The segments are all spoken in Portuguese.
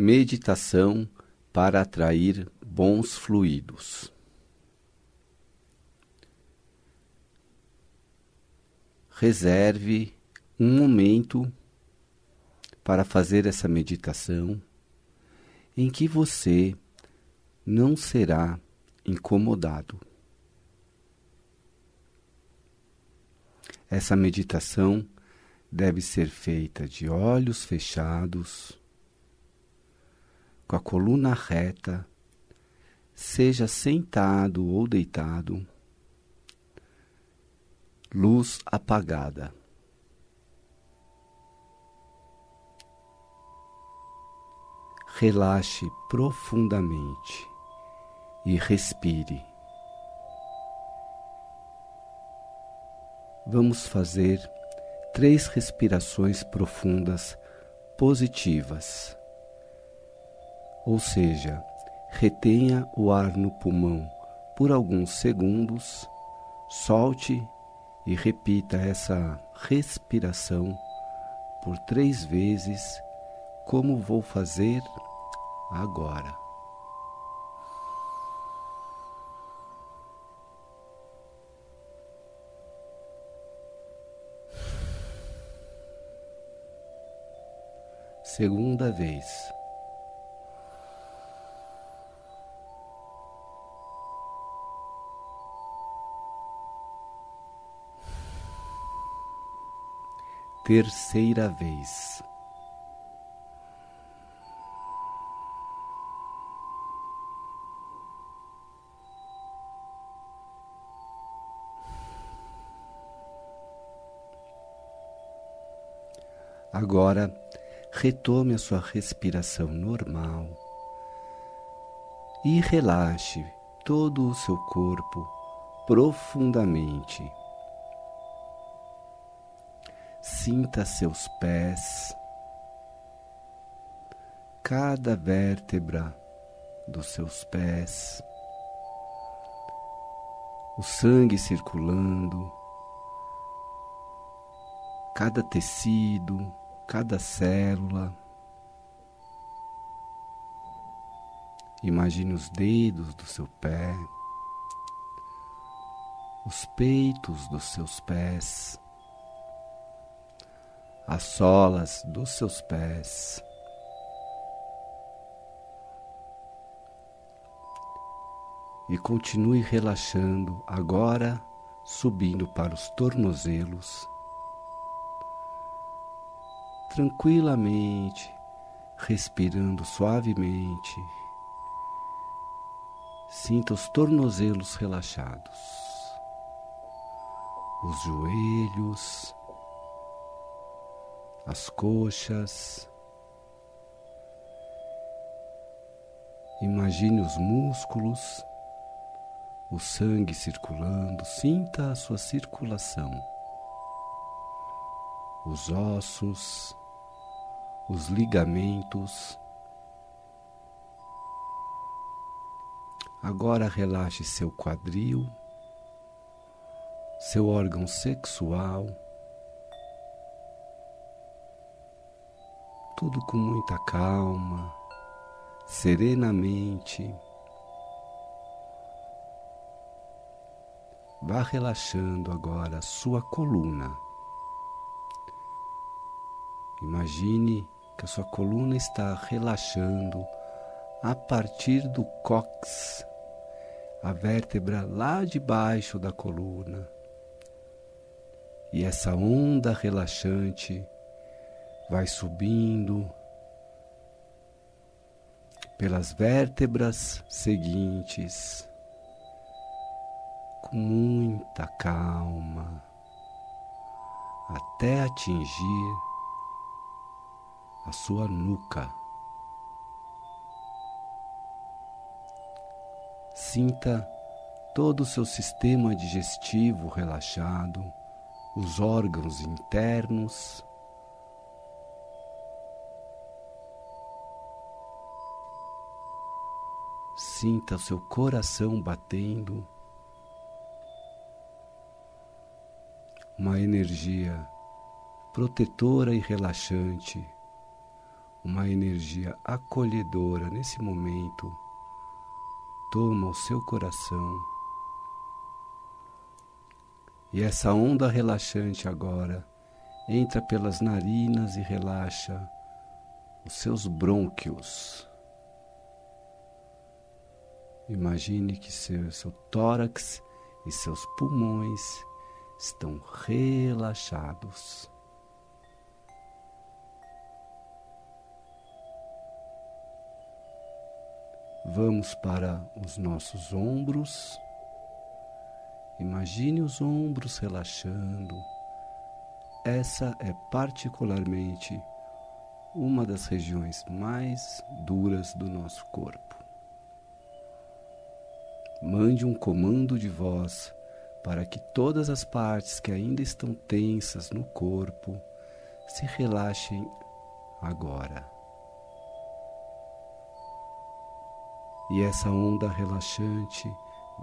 Meditação para atrair bons fluidos. Reserve um momento para fazer essa meditação em que você não será incomodado. Essa meditação deve ser feita de olhos fechados, com a coluna reta, seja sentado ou deitado, luz apagada. Relaxe profundamente e respire. Vamos fazer três respirações profundas positivas. Ou seja, retenha o ar no pulmão por alguns segundos, solte e repita essa respiração por três vezes, como vou fazer agora. Segunda vez. Terceira vez. Agora, retome a sua respiração normal e relaxe todo o seu corpo profundamente. Sinta seus pés, cada vértebra dos seus pés, o sangue circulando, cada tecido, cada célula. Imagine os dedos do seu pé, os peitos dos seus pés as solas dos seus pés. E continue relaxando, agora subindo para os tornozelos. Tranquilamente, respirando suavemente. Sinta os tornozelos relaxados, os joelhos, as coxas. Imagine os músculos, o sangue circulando, sinta a sua circulação. Os ossos, os ligamentos. Agora relaxe seu quadril, seu órgão sexual. Tudo com muita calma, serenamente. Vá relaxando agora a sua coluna. Imagine que a sua coluna está relaxando a partir do cox, a vértebra lá debaixo da coluna. E essa onda relaxante vai subindo pelas vértebras seguintes com muita calma até atingir a sua nuca. Sinta todo o seu sistema digestivo relaxado, os órgãos internos Sinta o seu coração batendo, uma energia protetora e relaxante, uma energia acolhedora nesse momento toma o seu coração. E essa onda relaxante agora entra pelas narinas e relaxa os seus brônquios. Imagine que seu, seu tórax e seus pulmões estão relaxados. Vamos para os nossos ombros. Imagine os ombros relaxando. Essa é particularmente uma das regiões mais duras do nosso corpo. Mande um comando de voz para que todas as partes que ainda estão tensas no corpo se relaxem agora. E essa onda relaxante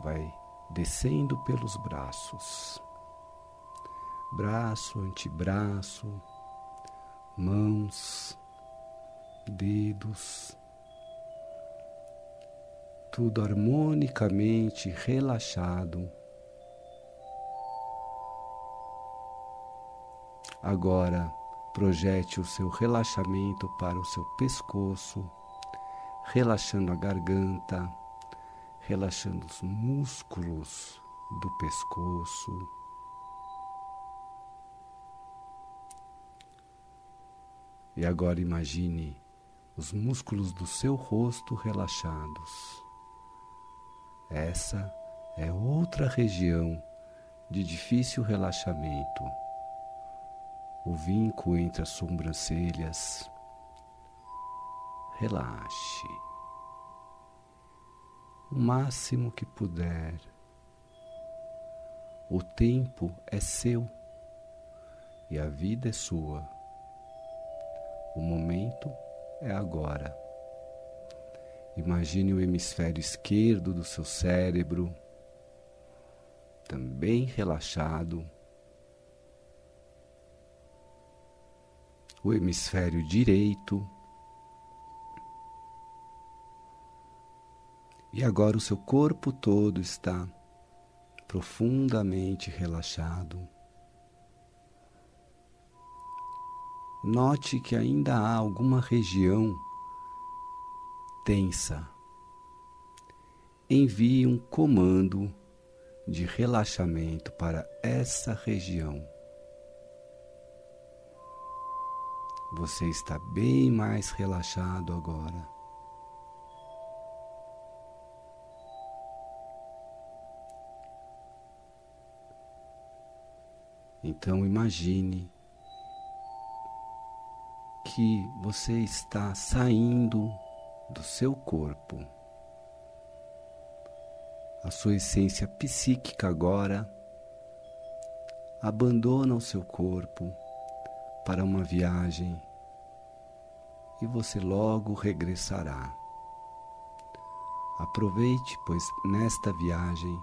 vai descendo pelos braços. Braço, antebraço, mãos, dedos, tudo harmonicamente relaxado. Agora projete o seu relaxamento para o seu pescoço relaxando a garganta, relaxando os músculos do pescoço. E agora imagine os músculos do seu rosto relaxados. Essa é outra região de difícil relaxamento. O vinco entre as sobrancelhas, relaxe o máximo que puder. O tempo é seu e a vida é sua. O momento é agora. Imagine o hemisfério esquerdo do seu cérebro também relaxado. O hemisfério direito E agora o seu corpo todo está profundamente relaxado. Note que ainda há alguma região tensa. Envie um comando de relaxamento para essa região. Você está bem mais relaxado agora. Então imagine que você está saindo do seu corpo. A sua essência psíquica agora abandona o seu corpo para uma viagem e você logo regressará. Aproveite, pois nesta viagem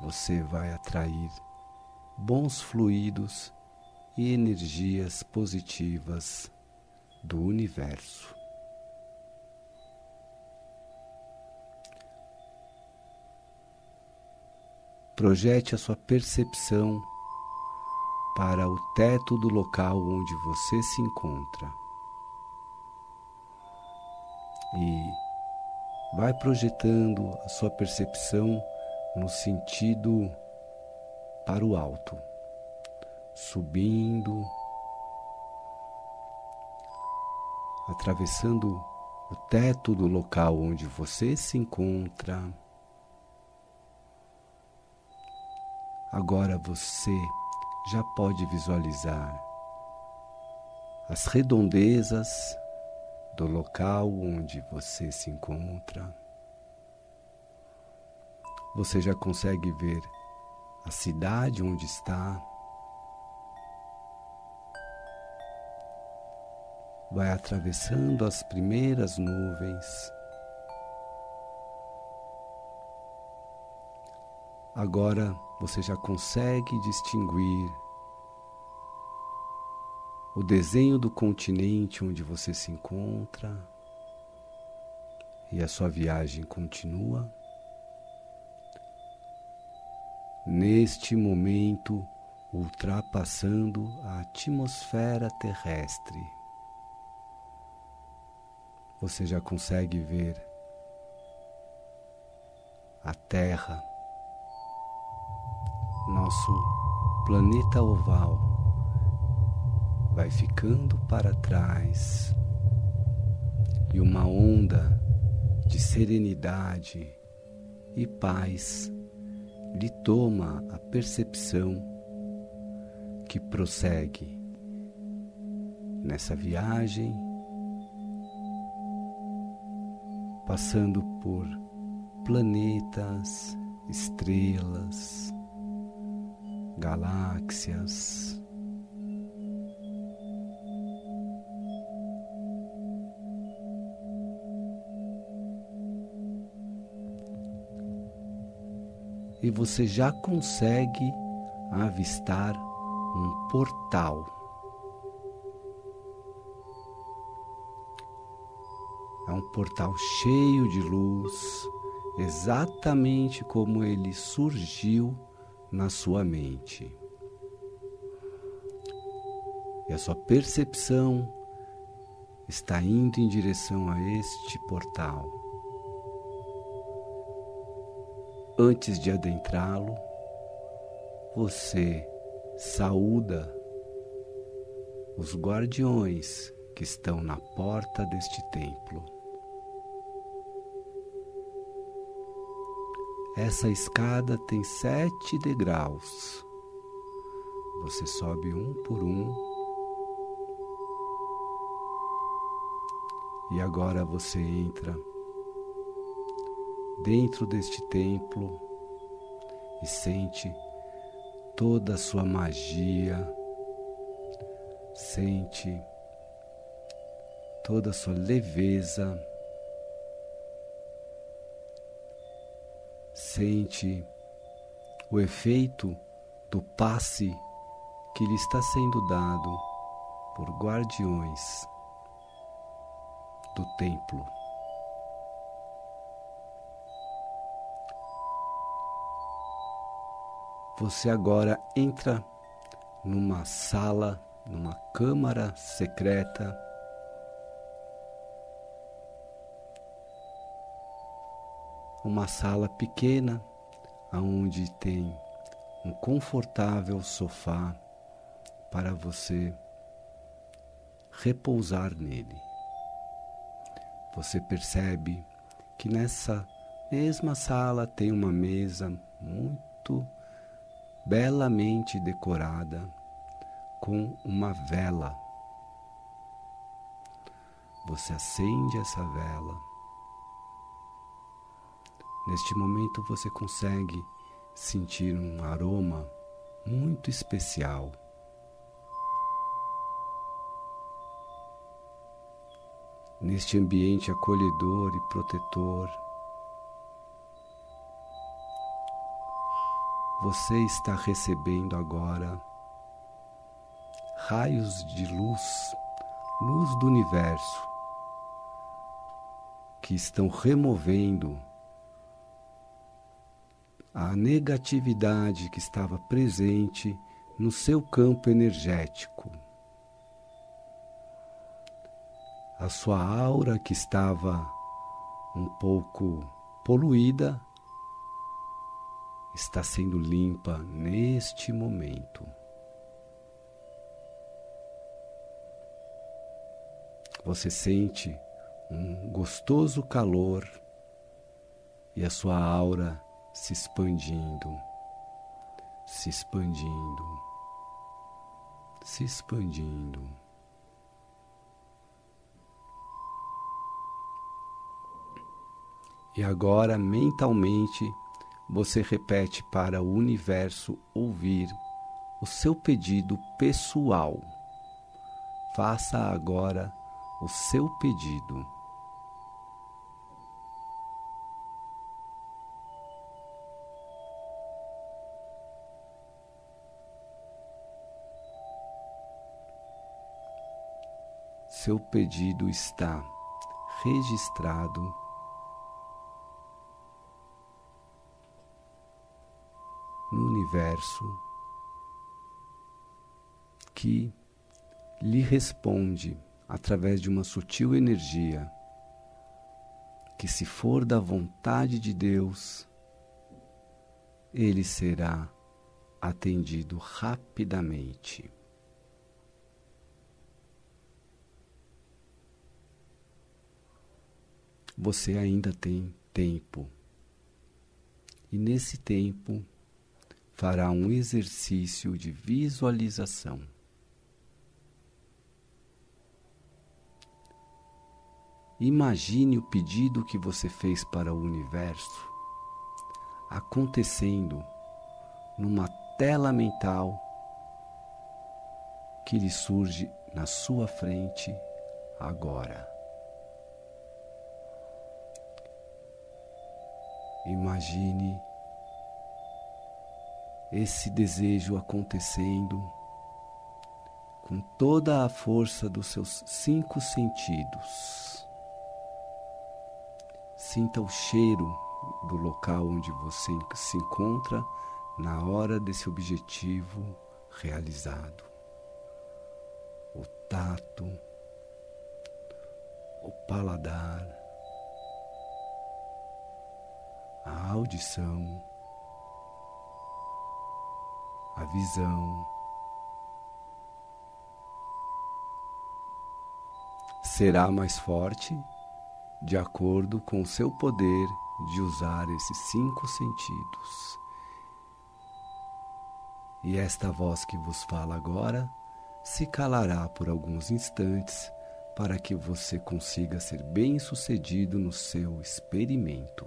você vai atrair bons fluidos e energias positivas do universo. Projete a sua percepção para o teto do local onde você se encontra. E vai projetando a sua percepção no sentido para o alto, subindo, atravessando o teto do local onde você se encontra. Agora você já pode visualizar as redondezas do local onde você se encontra. Você já consegue ver a cidade onde está. Vai atravessando as primeiras nuvens. Agora você já consegue distinguir o desenho do continente onde você se encontra e a sua viagem continua. Neste momento, ultrapassando a atmosfera terrestre, você já consegue ver a Terra, nosso planeta oval vai ficando para trás e uma onda de serenidade e paz lhe toma a percepção que prossegue nessa viagem, passando por planetas, estrelas, galáxias, e você já consegue avistar um portal. É um portal cheio de luz, exatamente como ele surgiu na sua mente. E a sua percepção está indo em direção a este portal. Antes de adentrá-lo, você saúda os guardiões que estão na porta deste templo. Essa escada tem sete degraus. Você sobe um por um. E agora você entra dentro deste templo e sente toda a sua magia, sente toda a sua leveza, sente o efeito do passe que lhe está sendo dado por guardiões do templo. Você agora entra numa sala, numa câmara secreta. Uma sala pequena, onde tem um confortável sofá para você repousar nele. Você percebe que nessa mesma sala tem uma mesa muito belamente decorada com uma vela. Você acende essa vela. Neste momento você consegue sentir um aroma muito especial. Neste ambiente acolhedor e protetor, você está recebendo agora raios de luz, luz do universo, que estão removendo a negatividade que estava presente no seu campo energético. A sua aura que estava um pouco poluída está sendo limpa neste momento. Você sente um gostoso calor e a sua aura se expandindo, se expandindo, se expandindo. E agora mentalmente você repete para o universo ouvir o seu pedido pessoal. Faça agora o seu pedido. Seu pedido está registrado no universo que lhe responde através de uma sutil energia que, se for da vontade de Deus, ele será atendido rapidamente. Você ainda tem tempo. E nesse tempo fará um exercício de visualização. Imagine o pedido que você fez para o universo acontecendo numa tela mental que lhe surge na sua frente agora. Imagine esse desejo acontecendo com toda a força dos seus cinco sentidos. Sinta o cheiro do local onde você se encontra na hora desse objetivo realizado. O tato, o paladar, a audição, a visão. Será mais forte de acordo com o seu poder de usar esses cinco sentidos. E esta voz que vos fala agora se calará por alguns instantes para que você consiga ser bem-sucedido no seu experimento.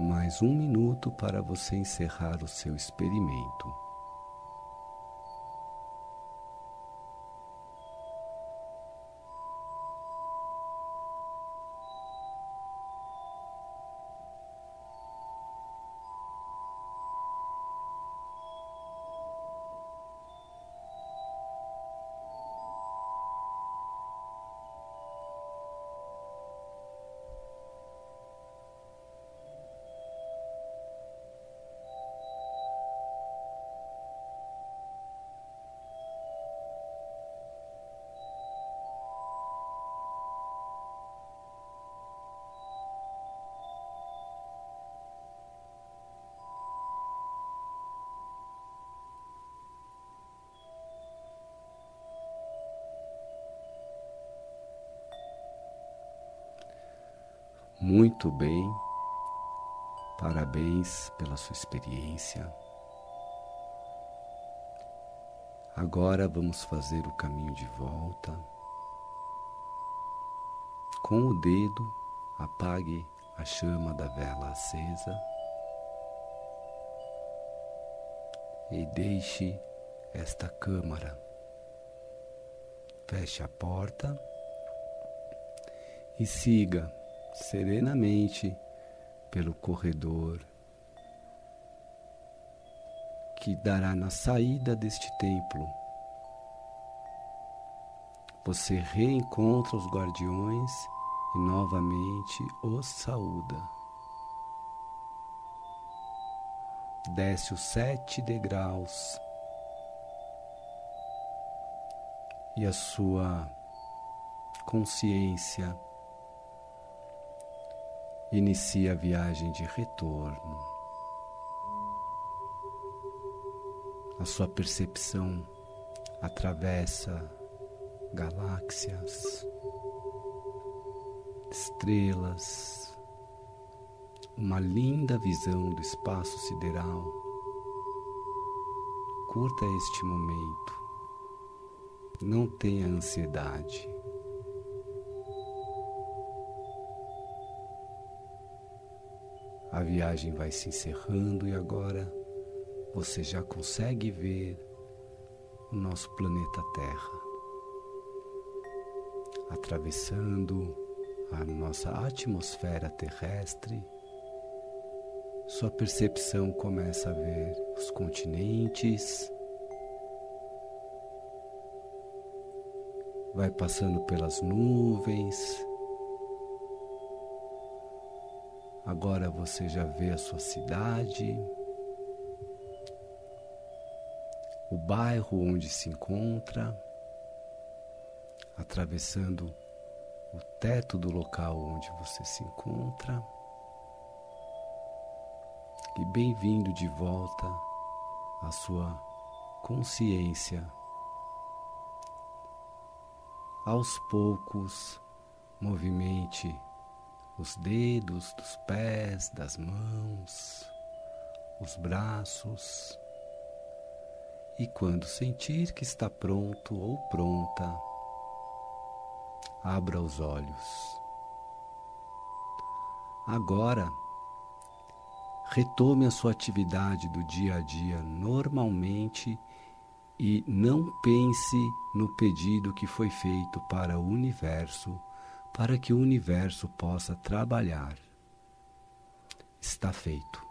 Mais um minuto para você encerrar o seu experimento. Muito bem, parabéns pela sua experiência. Agora vamos fazer o caminho de volta. Com o dedo, apague a chama da vela acesa e deixe esta câmara. Feche a porta e siga serenamente pelo corredor que dará na saída deste templo. Você reencontra os guardiões e novamente os saúda. Desce os sete degraus e a sua consciência inicia a viagem de retorno. A sua percepção atravessa galáxias, estrelas, uma linda visão do espaço sideral. Curta este momento. Não tenha ansiedade. A viagem vai se encerrando e agora você já consegue ver o nosso planeta Terra atravessando a nossa atmosfera terrestre. Sua percepção começa a ver os continentes, vai passando pelas nuvens. Agora você já vê a sua cidade, o bairro onde se encontra atravessando o teto do local onde você se encontra. E bem-vindo de volta à sua consciência. Aos poucos, movimente os dedos dos pés, das mãos, os braços. E quando sentir que está pronto ou pronta, abra os olhos. Agora, retome a sua atividade do dia a dia normalmente e não pense no pedido que foi feito para o universo, para que o universo possa trabalhar. Está feito.